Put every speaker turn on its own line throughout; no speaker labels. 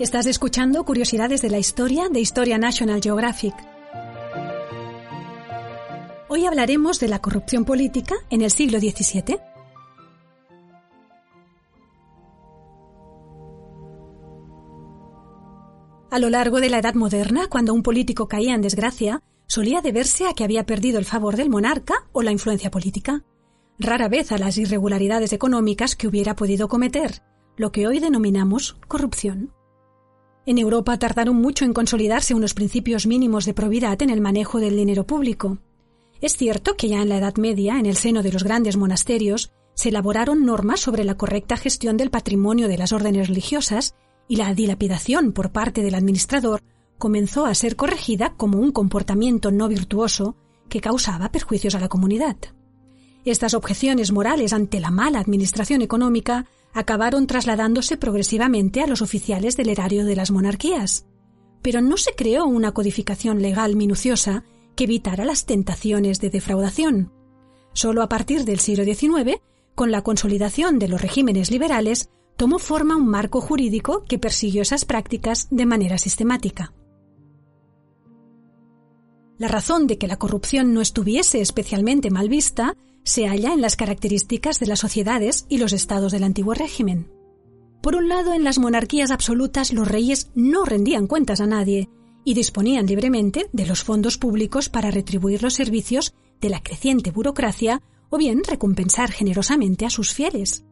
Estás escuchando Curiosidades de la Historia de Historia National Geographic. Hoy hablaremos de la corrupción política en el siglo XVII. A lo largo de la Edad Moderna, cuando un político caía en desgracia, solía deberse a que había perdido el favor del monarca o la influencia política. Rara vez a las irregularidades económicas que hubiera podido cometer, lo que hoy denominamos corrupción. En Europa tardaron mucho en consolidarse unos principios mínimos de probidad en el manejo del dinero público. Es cierto que ya en la Edad Media, en el seno de los grandes monasterios, se elaboraron normas sobre la correcta gestión del patrimonio de las órdenes religiosas y la dilapidación por parte del administrador comenzó a ser corregida como un comportamiento no virtuoso que causaba perjuicios a la comunidad. Estas objeciones morales ante la mala administración económica acabaron trasladándose progresivamente a los oficiales del erario de las monarquías. Pero no se creó una codificación legal minuciosa que evitara las tentaciones de defraudación. Solo a partir del siglo XIX, con la consolidación de los regímenes liberales, tomó forma un marco jurídico que persiguió esas prácticas de manera sistemática. La razón de que la corrupción no estuviese especialmente mal vista se halla en las características de las sociedades y los estados del antiguo régimen. Por un lado, en las monarquías absolutas los reyes no rendían cuentas a nadie y disponían libremente de los fondos públicos para retribuir los servicios de la creciente burocracia o bien recompensar generosamente a sus fieles.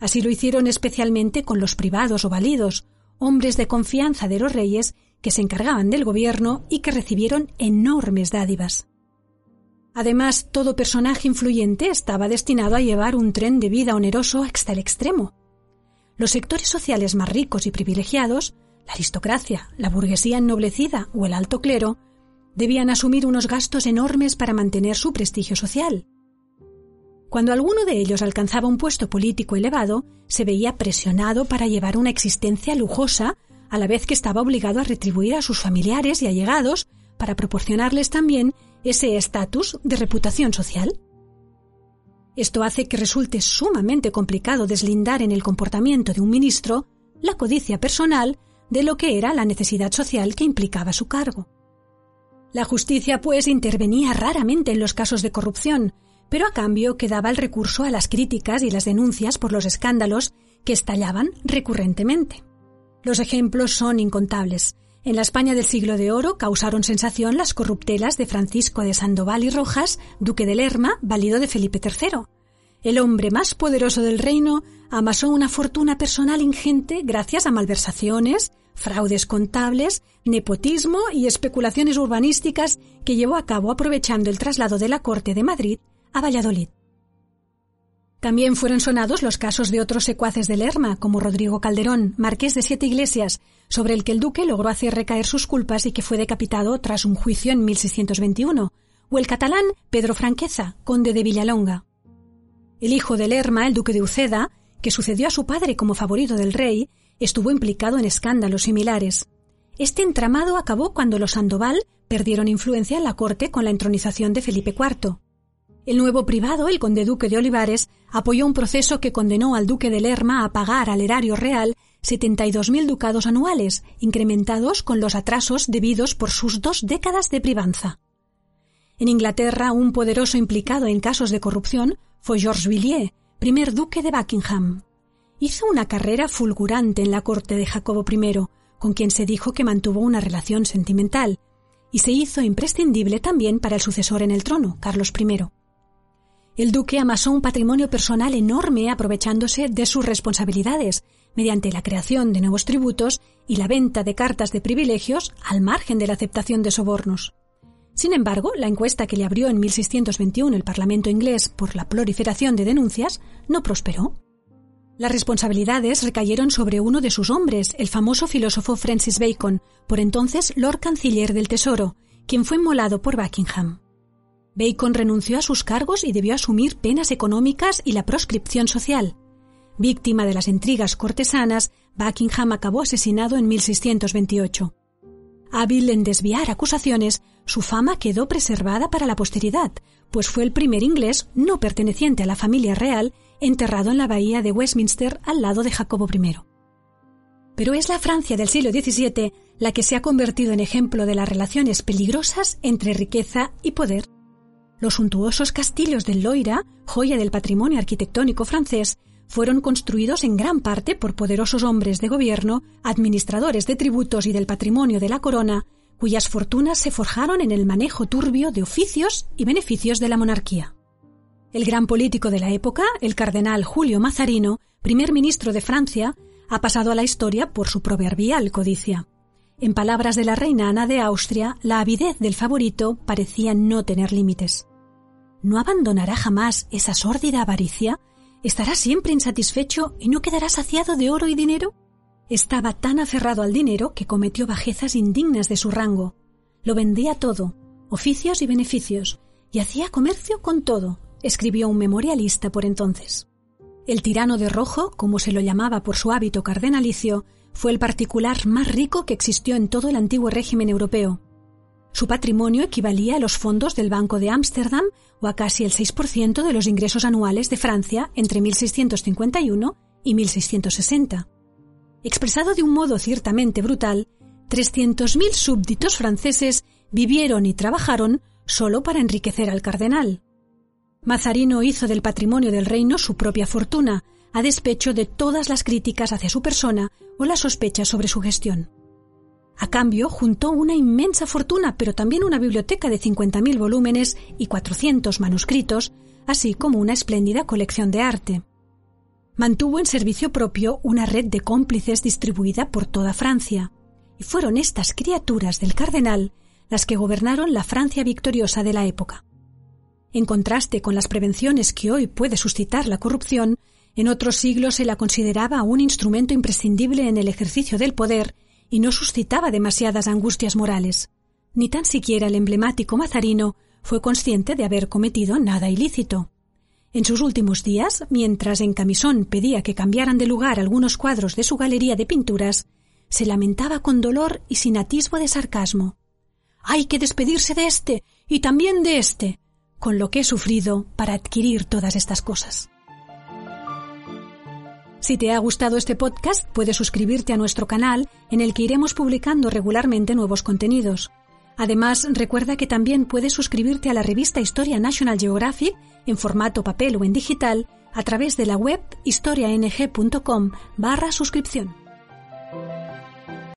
Así lo hicieron especialmente con los privados o validos, hombres de confianza de los reyes que se encargaban del gobierno y que recibieron enormes dádivas. Además, todo personaje influyente estaba destinado a llevar un tren de vida oneroso hasta el extremo. Los sectores sociales más ricos y privilegiados, la aristocracia, la burguesía ennoblecida o el alto clero, debían asumir unos gastos enormes para mantener su prestigio social. Cuando alguno de ellos alcanzaba un puesto político elevado, se veía presionado para llevar una existencia lujosa, a la vez que estaba obligado a retribuir a sus familiares y allegados para proporcionarles también ese estatus de reputación social. Esto hace que resulte sumamente complicado deslindar en el comportamiento de un ministro la codicia personal de lo que era la necesidad social que implicaba su cargo. La justicia, pues, intervenía raramente en los casos de corrupción, pero a cambio quedaba el recurso a las críticas y las denuncias por los escándalos que estallaban recurrentemente. Los ejemplos son incontables. En la España del siglo de oro causaron sensación las corruptelas de Francisco de Sandoval y Rojas, duque de Lerma, valido de Felipe III. El hombre más poderoso del reino amasó una fortuna personal ingente gracias a malversaciones, fraudes contables, nepotismo y especulaciones urbanísticas que llevó a cabo aprovechando el traslado de la corte de Madrid a Valladolid. También fueron sonados los casos de otros secuaces de Lerma, como Rodrigo Calderón, marqués de Siete Iglesias, sobre el que el duque logró hacer recaer sus culpas y que fue decapitado tras un juicio en 1621, o el catalán Pedro Franqueza, conde de Villalonga. El hijo de Lerma, el duque de Uceda, que sucedió a su padre como favorito del rey, estuvo implicado en escándalos similares. Este entramado acabó cuando los Sandoval perdieron influencia en la corte con la entronización de Felipe IV. El nuevo privado, el conde duque de Olivares, apoyó un proceso que condenó al duque de Lerma a pagar al erario real 72.000 ducados anuales, incrementados con los atrasos debidos por sus dos décadas de privanza. En Inglaterra, un poderoso implicado en casos de corrupción fue Georges Villiers, primer duque de Buckingham. Hizo una carrera fulgurante en la corte de Jacobo I, con quien se dijo que mantuvo una relación sentimental, y se hizo imprescindible también para el sucesor en el trono, Carlos I. El duque amasó un patrimonio personal enorme aprovechándose de sus responsabilidades, mediante la creación de nuevos tributos y la venta de cartas de privilegios al margen de la aceptación de sobornos. Sin embargo, la encuesta que le abrió en 1621 el Parlamento inglés por la proliferación de denuncias no prosperó. Las responsabilidades recayeron sobre uno de sus hombres, el famoso filósofo Francis Bacon, por entonces Lord Canciller del Tesoro, quien fue inmolado por Buckingham. Bacon renunció a sus cargos y debió asumir penas económicas y la proscripción social. Víctima de las intrigas cortesanas, Buckingham acabó asesinado en 1628. Hábil en desviar acusaciones, su fama quedó preservada para la posteridad, pues fue el primer inglés no perteneciente a la familia real enterrado en la bahía de Westminster al lado de Jacobo I. Pero es la Francia del siglo XVII la que se ha convertido en ejemplo de las relaciones peligrosas entre riqueza y poder. Los suntuosos castillos del Loira, joya del patrimonio arquitectónico francés, fueron construidos en gran parte por poderosos hombres de gobierno, administradores de tributos y del patrimonio de la corona, cuyas fortunas se forjaron en el manejo turbio de oficios y beneficios de la monarquía. El gran político de la época, el cardenal Julio Mazarino, primer ministro de Francia, ha pasado a la historia por su proverbial codicia. En palabras de la reina Ana de Austria, la avidez del favorito parecía no tener límites. ¿No abandonará jamás esa sórdida avaricia? ¿Estará siempre insatisfecho y no quedará saciado de oro y dinero? Estaba tan aferrado al dinero que cometió bajezas indignas de su rango. Lo vendía todo, oficios y beneficios, y hacía comercio con todo, escribió un memorialista por entonces. El tirano de rojo, como se lo llamaba por su hábito cardenalicio, fue el particular más rico que existió en todo el antiguo régimen europeo. Su patrimonio equivalía a los fondos del Banco de Ámsterdam o a casi el 6% de los ingresos anuales de Francia entre 1651 y 1660. Expresado de un modo ciertamente brutal, 300.000 súbditos franceses vivieron y trabajaron solo para enriquecer al cardenal. Mazarino hizo del patrimonio del reino su propia fortuna, a despecho de todas las críticas hacia su persona o las sospechas sobre su gestión. A cambio, juntó una inmensa fortuna, pero también una biblioteca de 50.000 volúmenes y 400 manuscritos, así como una espléndida colección de arte. Mantuvo en servicio propio una red de cómplices distribuida por toda Francia, y fueron estas criaturas del cardenal las que gobernaron la Francia victoriosa de la época. En contraste con las prevenciones que hoy puede suscitar la corrupción, en otros siglos se la consideraba un instrumento imprescindible en el ejercicio del poder y no suscitaba demasiadas angustias morales. Ni tan siquiera el emblemático Mazarino fue consciente de haber cometido nada ilícito. En sus últimos días, mientras en camisón pedía que cambiaran de lugar algunos cuadros de su galería de pinturas, se lamentaba con dolor y sin atisbo de sarcasmo. Hay que despedirse de este y también de este con lo que he sufrido para adquirir todas estas cosas. Si te ha gustado este podcast, puedes suscribirte a nuestro canal en el que iremos publicando regularmente nuevos contenidos. Además, recuerda que también puedes suscribirte a la revista Historia National Geographic en formato papel o en digital a través de la web historiang.com barra suscripción.